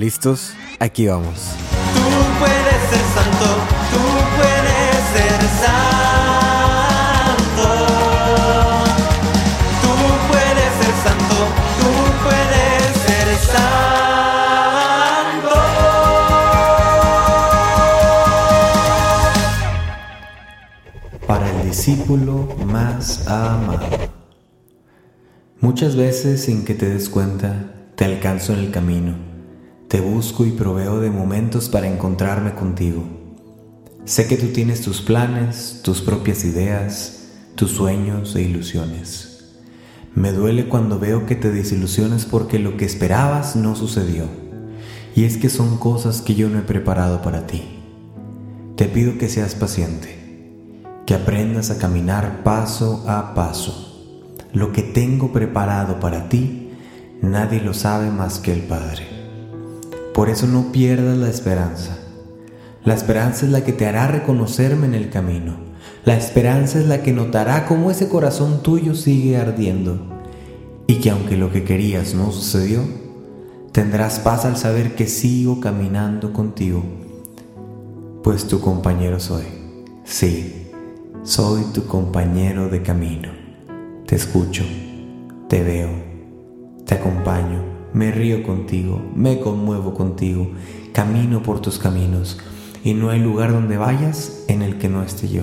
¿Listos? Aquí vamos. Tú puedes ser santo, tú puedes ser santo. Tú puedes ser santo, tú puedes ser santo. Para el discípulo más amado. Muchas veces sin que te des cuenta, te alcanzo en el camino, te busco y proveo de momentos para encontrarme contigo. Sé que tú tienes tus planes, tus propias ideas, tus sueños e ilusiones. Me duele cuando veo que te desilusiones porque lo que esperabas no sucedió. Y es que son cosas que yo no he preparado para ti. Te pido que seas paciente que aprendas a caminar paso a paso. Lo que tengo preparado para ti, nadie lo sabe más que el Padre. Por eso no pierdas la esperanza. La esperanza es la que te hará reconocerme en el camino. La esperanza es la que notará cómo ese corazón tuyo sigue ardiendo y que aunque lo que querías no sucedió, tendrás paz al saber que sigo caminando contigo, pues tu compañero soy. Sí, soy tu compañero de camino. Te escucho, te veo, te acompaño, me río contigo, me conmuevo contigo, camino por tus caminos y no hay lugar donde vayas en el que no esté yo.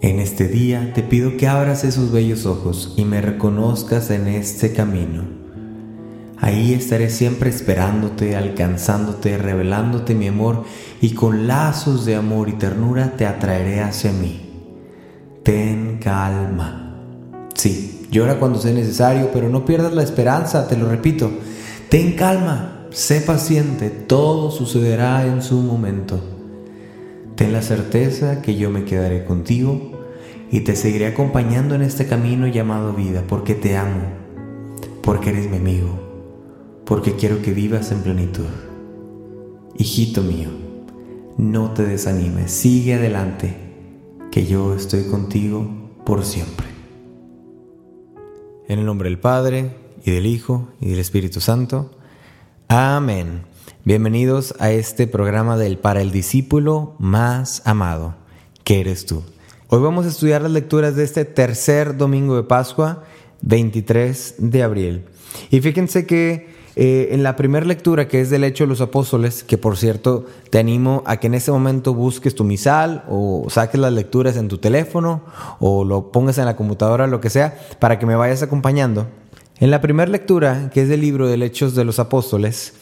En este día te pido que abras esos bellos ojos y me reconozcas en este camino. Ahí estaré siempre esperándote, alcanzándote, revelándote mi amor y con lazos de amor y ternura te atraeré hacia mí. Ten calma. Sí, llora cuando sea necesario, pero no pierdas la esperanza, te lo repito. Ten calma, sé paciente, todo sucederá en su momento. Ten la certeza que yo me quedaré contigo y te seguiré acompañando en este camino llamado vida, porque te amo, porque eres mi amigo, porque quiero que vivas en plenitud. Hijito mío, no te desanimes, sigue adelante, que yo estoy contigo por siempre. En el nombre del Padre, y del Hijo, y del Espíritu Santo. Amén. Bienvenidos a este programa del Para el Discípulo Más Amado, que eres tú. Hoy vamos a estudiar las lecturas de este tercer domingo de Pascua, 23 de abril. Y fíjense que eh, en la primera lectura, que es del Hecho de los Apóstoles, que por cierto te animo a que en este momento busques tu misal o saques las lecturas en tu teléfono o lo pongas en la computadora, lo que sea, para que me vayas acompañando. En la primera lectura, que es del libro del Hechos de los Apóstoles,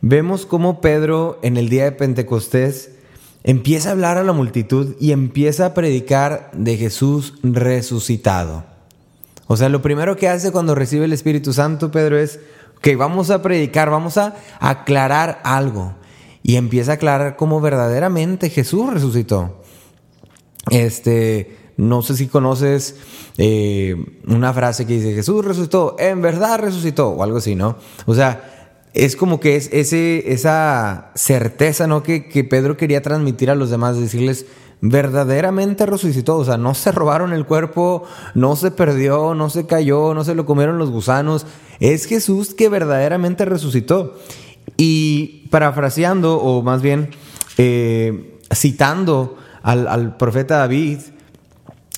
vemos cómo Pedro en el día de Pentecostés empieza a hablar a la multitud y empieza a predicar de Jesús resucitado. O sea, lo primero que hace cuando recibe el Espíritu Santo, Pedro, es que vamos a predicar, vamos a aclarar algo. Y empieza a aclarar cómo verdaderamente Jesús resucitó. Este, no sé si conoces eh, una frase que dice, Jesús resucitó, en verdad resucitó, o algo así, ¿no? O sea, es como que es ese, esa certeza, ¿no? Que, que Pedro quería transmitir a los demás, decirles, verdaderamente resucitó, o sea, no se robaron el cuerpo, no se perdió, no se cayó, no se lo comieron los gusanos, es Jesús que verdaderamente resucitó. Y parafraseando, o más bien eh, citando al, al, profeta David,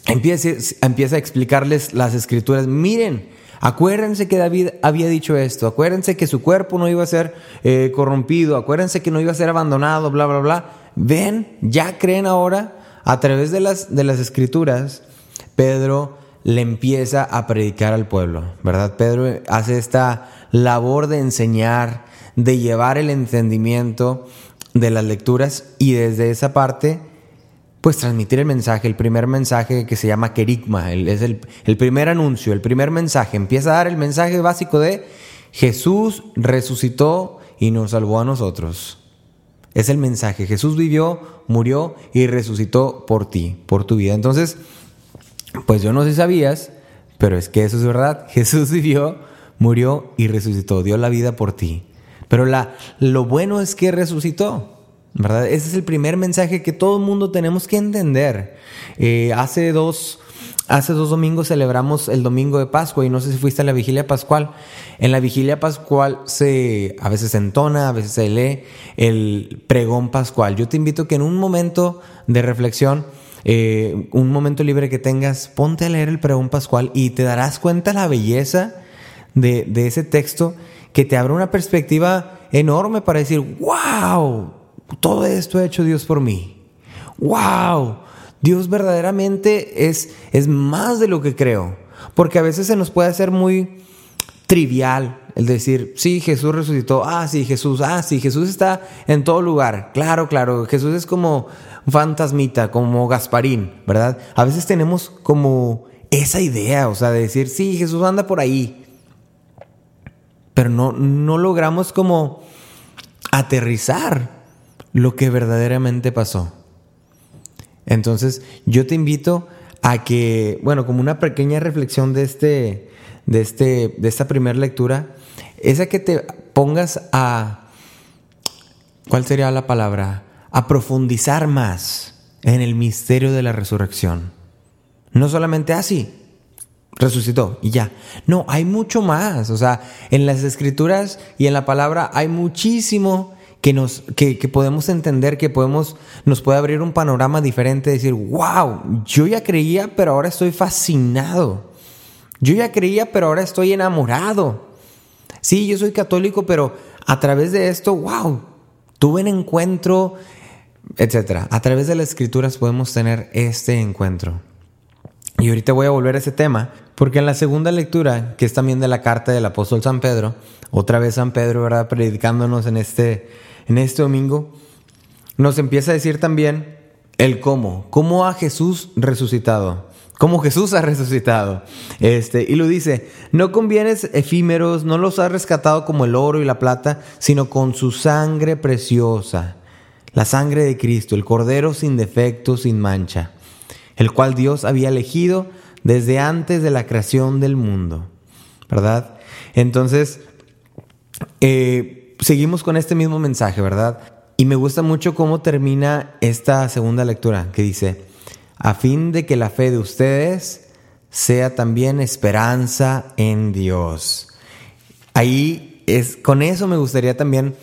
empieza, empieza a explicarles las escrituras, miren, Acuérdense que David había dicho esto, acuérdense que su cuerpo no iba a ser eh, corrompido, acuérdense que no iba a ser abandonado, bla, bla, bla. Ven, ya creen ahora, a través de las, de las escrituras, Pedro le empieza a predicar al pueblo, ¿verdad? Pedro hace esta labor de enseñar, de llevar el entendimiento de las lecturas y desde esa parte pues transmitir el mensaje, el primer mensaje que se llama querigma, es el, el, primer anuncio, el primer mensaje. Empieza a dar el mensaje básico de Jesús resucitó y nos salvó a nosotros. Es el mensaje. Jesús vivió, murió y resucitó por ti, por tu vida. Entonces, pues yo no sé si sabías, pero es que eso es verdad. Jesús vivió, murió y resucitó, dio la vida por ti. Pero la, lo bueno es que resucitó. ¿Verdad? Ese es el primer mensaje que todo el mundo tenemos que entender. Eh, hace dos... Hace dos domingos celebramos el domingo de Pascua y no sé si fuiste a la vigilia pascual. En la vigilia pascual se a veces se entona, a veces se lee el pregón pascual. Yo te invito que en un momento de reflexión, eh, un momento libre que tengas, ponte a leer el pregón pascual y te darás cuenta la belleza de, de ese texto que te abre una perspectiva enorme para decir, wow, todo esto ha hecho Dios por mí. ¡Wow! Dios verdaderamente es, es más de lo que creo. Porque a veces se nos puede hacer muy trivial el decir, sí, Jesús resucitó, ah, sí, Jesús, ah, sí, Jesús está en todo lugar. Claro, claro, Jesús es como fantasmita, como Gasparín, ¿verdad? A veces tenemos como esa idea, o sea, de decir, sí, Jesús anda por ahí. Pero no, no logramos como aterrizar lo que verdaderamente pasó. Entonces, yo te invito a que, bueno, como una pequeña reflexión de este, de este, de esta primera lectura, es a que te pongas a, ¿cuál sería la palabra? A profundizar más en el misterio de la resurrección. No solamente así, resucitó y ya. No, hay mucho más. O sea, en las escrituras y en la palabra hay muchísimo que, nos, que, podemos entender, que podemos, nos puede abrir un panorama diferente, decir, wow, yo ya creía, pero ahora estoy fascinado. Yo ya creía, pero ahora estoy enamorado. Sí, yo soy católico, pero a través de esto, wow, tuve un encuentro, etc. A través de las escrituras podemos tener este encuentro. Y ahorita voy a volver a ese tema, porque en la segunda lectura, que es también de la carta del apóstol San Pedro, otra vez San Pedro, ¿verdad? Predicándonos en este, en este domingo, nos empieza a decir también el cómo, cómo ha Jesús resucitado, cómo Jesús ha resucitado. Este, y lo dice, no con bienes efímeros, no los ha rescatado como el oro y la plata, sino con su sangre preciosa, la sangre de Cristo, el Cordero sin defecto, sin mancha, el cual Dios había elegido desde antes de la creación del mundo, ¿verdad? Entonces, eh, seguimos con este mismo mensaje, ¿verdad? Y me gusta mucho cómo termina esta segunda lectura, que dice, a fin de que la fe de ustedes sea también esperanza en Dios. Ahí es, con eso me gustaría también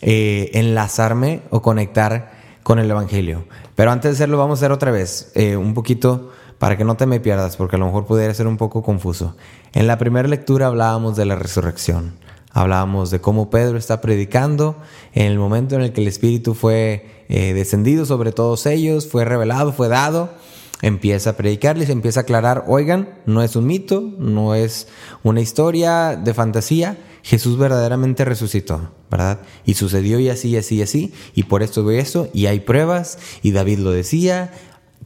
eh, enlazarme o conectar con el Evangelio. Pero antes de hacerlo, vamos a hacer otra vez, eh, un poquito para que no te me pierdas, porque a lo mejor pudiera ser un poco confuso. En la primera lectura hablábamos de la resurrección. Hablábamos de cómo Pedro está predicando en el momento en el que el Espíritu fue eh, descendido sobre todos ellos, fue revelado, fue dado. Empieza a predicarles, empieza a aclarar, oigan, no es un mito, no es una historia de fantasía, Jesús verdaderamente resucitó, ¿verdad? Y sucedió y así, y así, y así, y por esto voy esto, y hay pruebas, y David lo decía,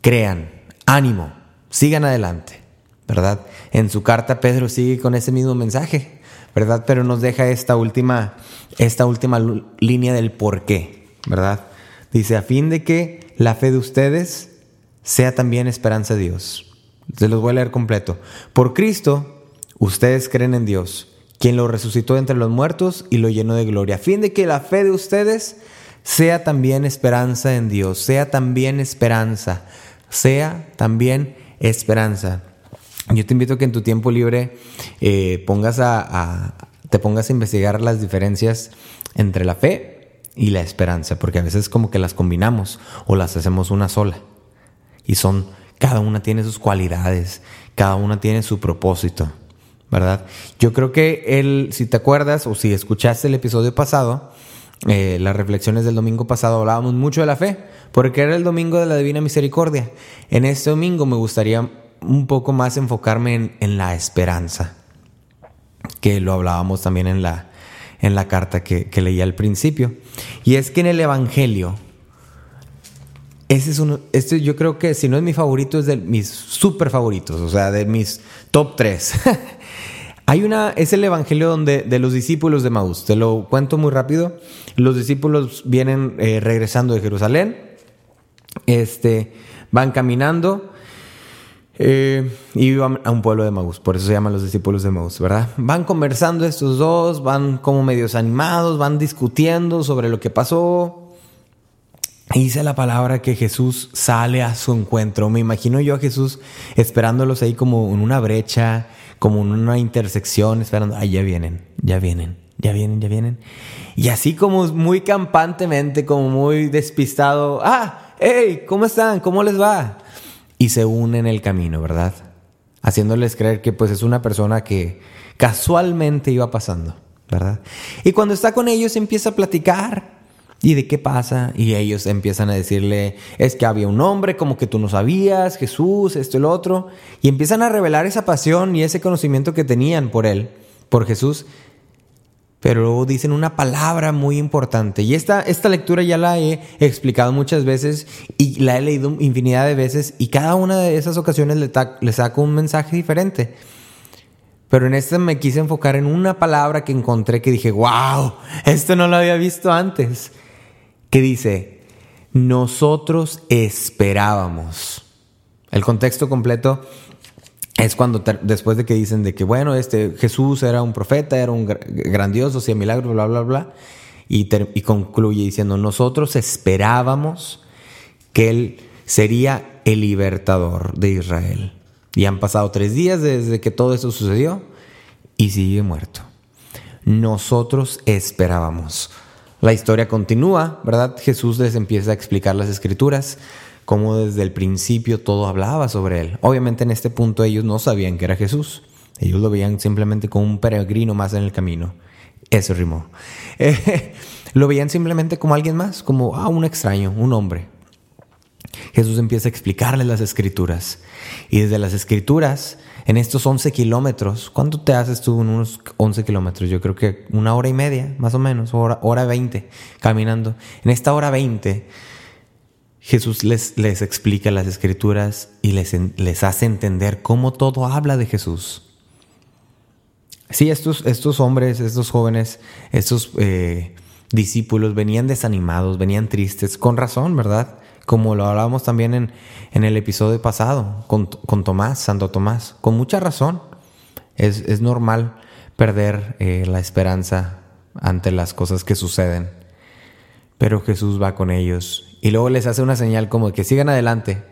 crean, ánimo, sigan adelante, ¿verdad? En su carta Pedro sigue con ese mismo mensaje, ¿verdad? Pero nos deja esta última, esta última línea del por qué, ¿verdad? Dice, a fin de que la fe de ustedes sea también esperanza de Dios. Se los voy a leer completo. Por Cristo, ustedes creen en Dios, quien lo resucitó entre los muertos y lo llenó de gloria. A fin de que la fe de ustedes sea también esperanza en Dios, sea también esperanza, sea también esperanza. Yo te invito a que en tu tiempo libre eh, pongas a, te pongas a investigar las diferencias entre la fe y la esperanza, porque a veces como que las combinamos o las hacemos una sola. Y son, cada una tiene sus cualidades, cada una tiene su propósito, ¿verdad? Yo creo que él, si te acuerdas o si escuchaste el episodio pasado, eh, las reflexiones del domingo pasado hablábamos mucho de la fe, porque era el domingo de la Divina Misericordia. En este domingo me gustaría un poco más enfocarme en, la esperanza, que lo hablábamos también en la, en la carta que, que leí al principio. Y es que en el Evangelio, ese es uno, este yo creo que si no es mi favorito, es de mis super favoritos, o sea, de mis top tres. Hay una, es el evangelio donde, de los discípulos de Maús. Te lo cuento muy rápido. Los discípulos vienen eh, regresando de Jerusalén. Este, van caminando eh, y iban a un pueblo de Maús, por eso se llaman los discípulos de Maús, ¿verdad? Van conversando estos dos, van como medios animados, van discutiendo sobre lo que pasó. dice la palabra que Jesús sale a su encuentro. Me imagino yo a Jesús esperándolos ahí como en una brecha, como en una intersección, esperando, ay, ya vienen, ya vienen, ya vienen, ya vienen. Y así como muy campantemente, como muy despistado, ah, hey, ¿cómo están? ¿Cómo les va? Y se unen en el camino, ¿verdad? Haciéndoles creer que pues es una persona que casualmente iba pasando, ¿verdad? Y cuando está con ellos empieza a platicar ¿Y de qué pasa? Y ellos empiezan a decirle, es que había un hombre como que tú no sabías, Jesús, esto y otro. Y empiezan a revelar esa pasión y ese conocimiento que tenían por él, por Jesús. Pero dicen una palabra muy importante. Y esta, esta lectura ya la he explicado muchas veces y la he leído infinidad de veces. Y cada una de esas ocasiones le, le saco un mensaje diferente. Pero en este me quise enfocar en una palabra que encontré que dije, wow, esto no lo había visto antes que dice, nosotros esperábamos. El contexto completo es cuando después de que dicen de que, bueno, este Jesús era un profeta, era un grandioso, hacía milagros, bla, bla, bla, y, y concluye diciendo, nosotros esperábamos que Él sería el libertador de Israel. Y han pasado tres días desde que todo eso sucedió y sigue muerto. Nosotros esperábamos. La historia continúa, ¿verdad? Jesús les empieza a explicar las escrituras, cómo desde el principio todo hablaba sobre él. Obviamente en este punto ellos no sabían que era Jesús. Ellos lo veían simplemente como un peregrino más en el camino. Eso rimó. lo veían simplemente como alguien más, como ah, un extraño, un hombre. Jesús empieza a explicarles las escrituras. Y desde las escrituras en estos 11 kilómetros, ¿cuánto te haces tú en unos 11 kilómetros? Yo creo que una hora y media, más o menos, hora, hora 20 caminando. En esta hora 20, Jesús les, les explica las escrituras y les, les hace entender cómo todo habla de Jesús. Sí, estos, estos hombres, estos jóvenes, estos eh, discípulos venían desanimados, venían tristes, con razón, ¿verdad? como lo hablábamos también en, en el episodio pasado con, con, Tomás, Santo Tomás, con mucha razón. Es, es normal perder eh, la esperanza ante las cosas que suceden. Pero Jesús va con ellos y luego les hace una señal como que sigan adelante.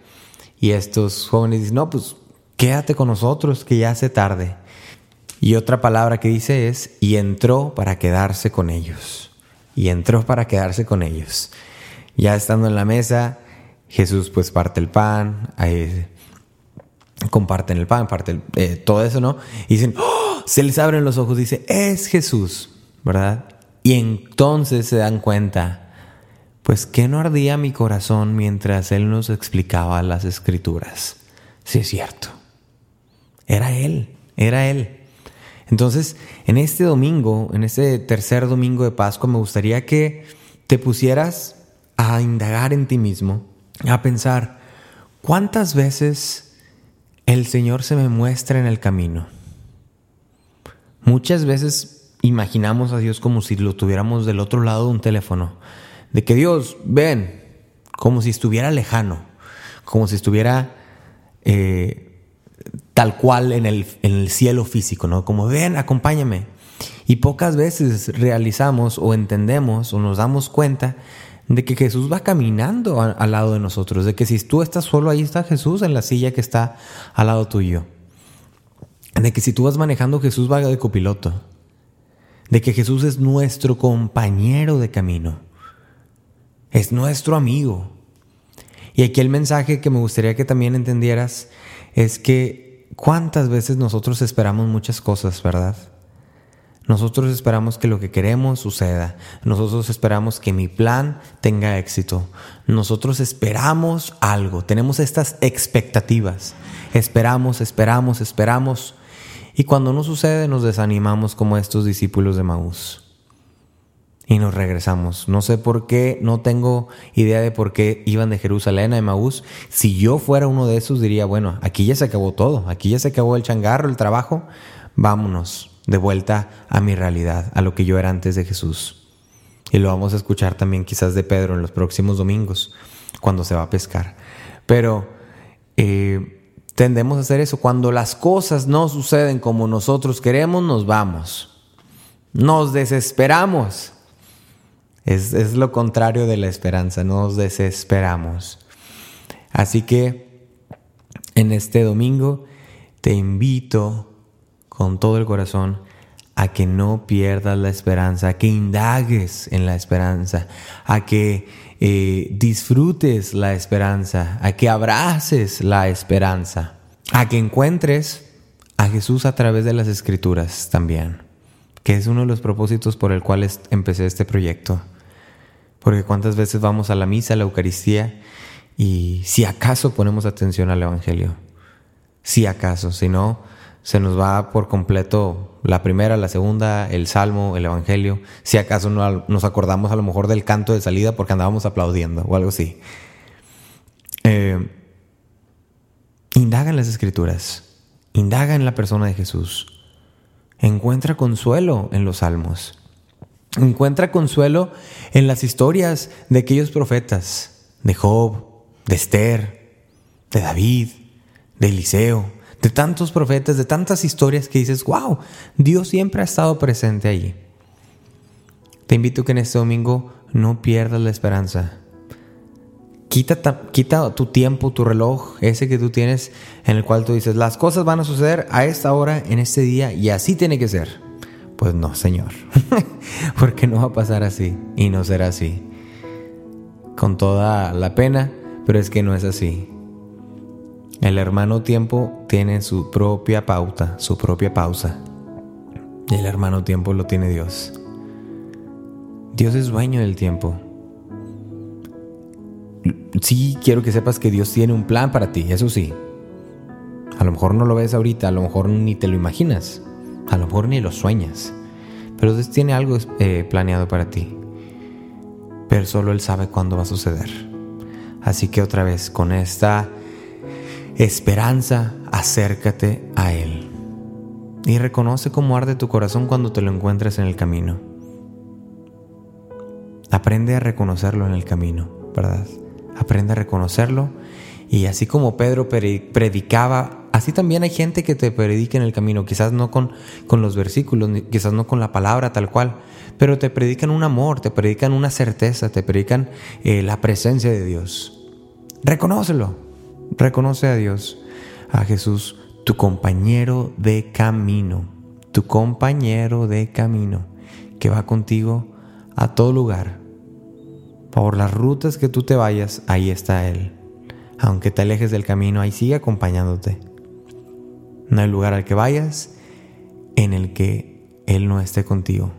Y estos jóvenes dicen, no, pues quédate con nosotros, que ya hace tarde. Y otra palabra que dice es, y entró para quedarse con ellos. Y entró para quedarse con ellos. Ya estando en la mesa, Jesús pues parte el pan, comparten el pan, parte eh, todo eso, ¿no? Y dicen, ¡Oh! se les abren los ojos, dice, es Jesús, ¿verdad? Y entonces se dan cuenta, pues que no ardía mi corazón mientras Él nos explicaba las escrituras. Sí es cierto, era Él, era Él. Entonces, en este domingo, en este tercer domingo de Pascua, me gustaría que te pusieras a indagar en ti mismo a pensar, ¿cuántas veces el Señor se me muestra en el camino? Muchas veces imaginamos a Dios como si lo tuviéramos del otro lado de un teléfono, de que Dios, ven, como si estuviera lejano, como si estuviera eh, tal cual en el, en el cielo físico, ¿no? Como ven, acompáñame. Y pocas veces realizamos o entendemos o nos damos cuenta de que Jesús va caminando al lado de nosotros, de que si tú estás solo, ahí está Jesús en la silla que está al lado tuyo. De que si tú vas manejando, Jesús va de copiloto. De que Jesús es nuestro compañero de camino. Es nuestro amigo. Y aquí el mensaje que me gustaría que también entendieras es que cuántas veces nosotros esperamos muchas cosas, ¿verdad? Nosotros esperamos que lo que queremos suceda. Nosotros esperamos que mi plan tenga éxito. Nosotros esperamos algo. Tenemos estas expectativas. Esperamos, esperamos, esperamos. Y cuando no sucede nos desanimamos como estos discípulos de Maús. Y nos regresamos. No sé por qué, no tengo idea de por qué iban de Jerusalén a Maús. Si yo fuera uno de esos diría, bueno, aquí ya se acabó todo. Aquí ya se acabó el changarro, el trabajo. Vámonos de vuelta a mi realidad, a lo que yo era antes de Jesús. Y lo vamos a escuchar también quizás de Pedro en los próximos domingos, cuando se va a pescar. Pero eh, tendemos a hacer eso. Cuando las cosas no suceden como nosotros queremos, nos vamos. Nos desesperamos. Es, es lo contrario de la esperanza, nos desesperamos. Así que en este domingo te invito con todo el corazón a que no pierdas la esperanza, a que indagues en la esperanza, a que eh, disfrutes la esperanza, a que abraces la esperanza, a que encuentres a Jesús a través de las escrituras también, que es uno de los propósitos por el cual empecé este proyecto. Porque cuántas veces vamos a la misa, a la Eucaristía, y si acaso ponemos atención al Evangelio, si acaso, si no, se nos va por completo la primera, la segunda, el salmo, el evangelio. Si acaso no nos acordamos a lo mejor del canto de salida porque andábamos aplaudiendo o algo así. Eh, indaga en las escrituras, indaga en la persona de Jesús. Encuentra consuelo en los salmos. Encuentra consuelo en las historias de aquellos profetas, de Job, de Esther, de David, de Eliseo de tantos profetas, de tantas historias que dices, wow, Dios siempre ha estado presente allí. Te invito que en este domingo no pierdas la esperanza. Quita, quita tu tiempo, tu reloj, ese que tú tienes, en el cual tú dices, las cosas van a suceder a esta hora, en este día, y así tiene que ser. Pues no, Señor, porque no va a pasar así y no será así. Con toda la pena, pero es que no es así. El hermano tiempo tiene su propia pauta, su propia pausa. Y el hermano tiempo lo tiene Dios. Dios es dueño del tiempo. Sí, quiero que sepas que Dios tiene un plan para ti, eso sí. A lo mejor no lo ves ahorita, a lo mejor ni te lo imaginas, a lo mejor ni lo sueñas. Pero Dios tiene algo eh, planeado para ti. Pero solo Él sabe cuándo va a suceder. Así que otra vez, con esta esperanza, acércate a Él. Y reconoce cómo arde tu corazón cuando te lo encuentres en el camino. Aprende a reconocerlo en el camino, ¿verdad? Aprende a reconocerlo. Y así como Pedro predicaba, así también hay gente que te predica en el camino, quizás no con, con los versículos, quizás no con la palabra tal cual, pero te predican un amor, te predican una certeza, te predican eh, la presencia de Dios. Reconócelo, Reconoce a Dios, a Jesús, tu compañero de camino, tu compañero de camino, que va contigo a todo lugar. Por las rutas que tú te vayas, ahí está Él. Aunque te alejes del camino, ahí sigue acompañándote. No hay lugar al que vayas en el que Él no esté contigo,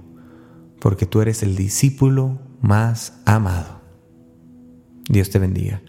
porque tú eres el discípulo más amado. Dios te bendiga.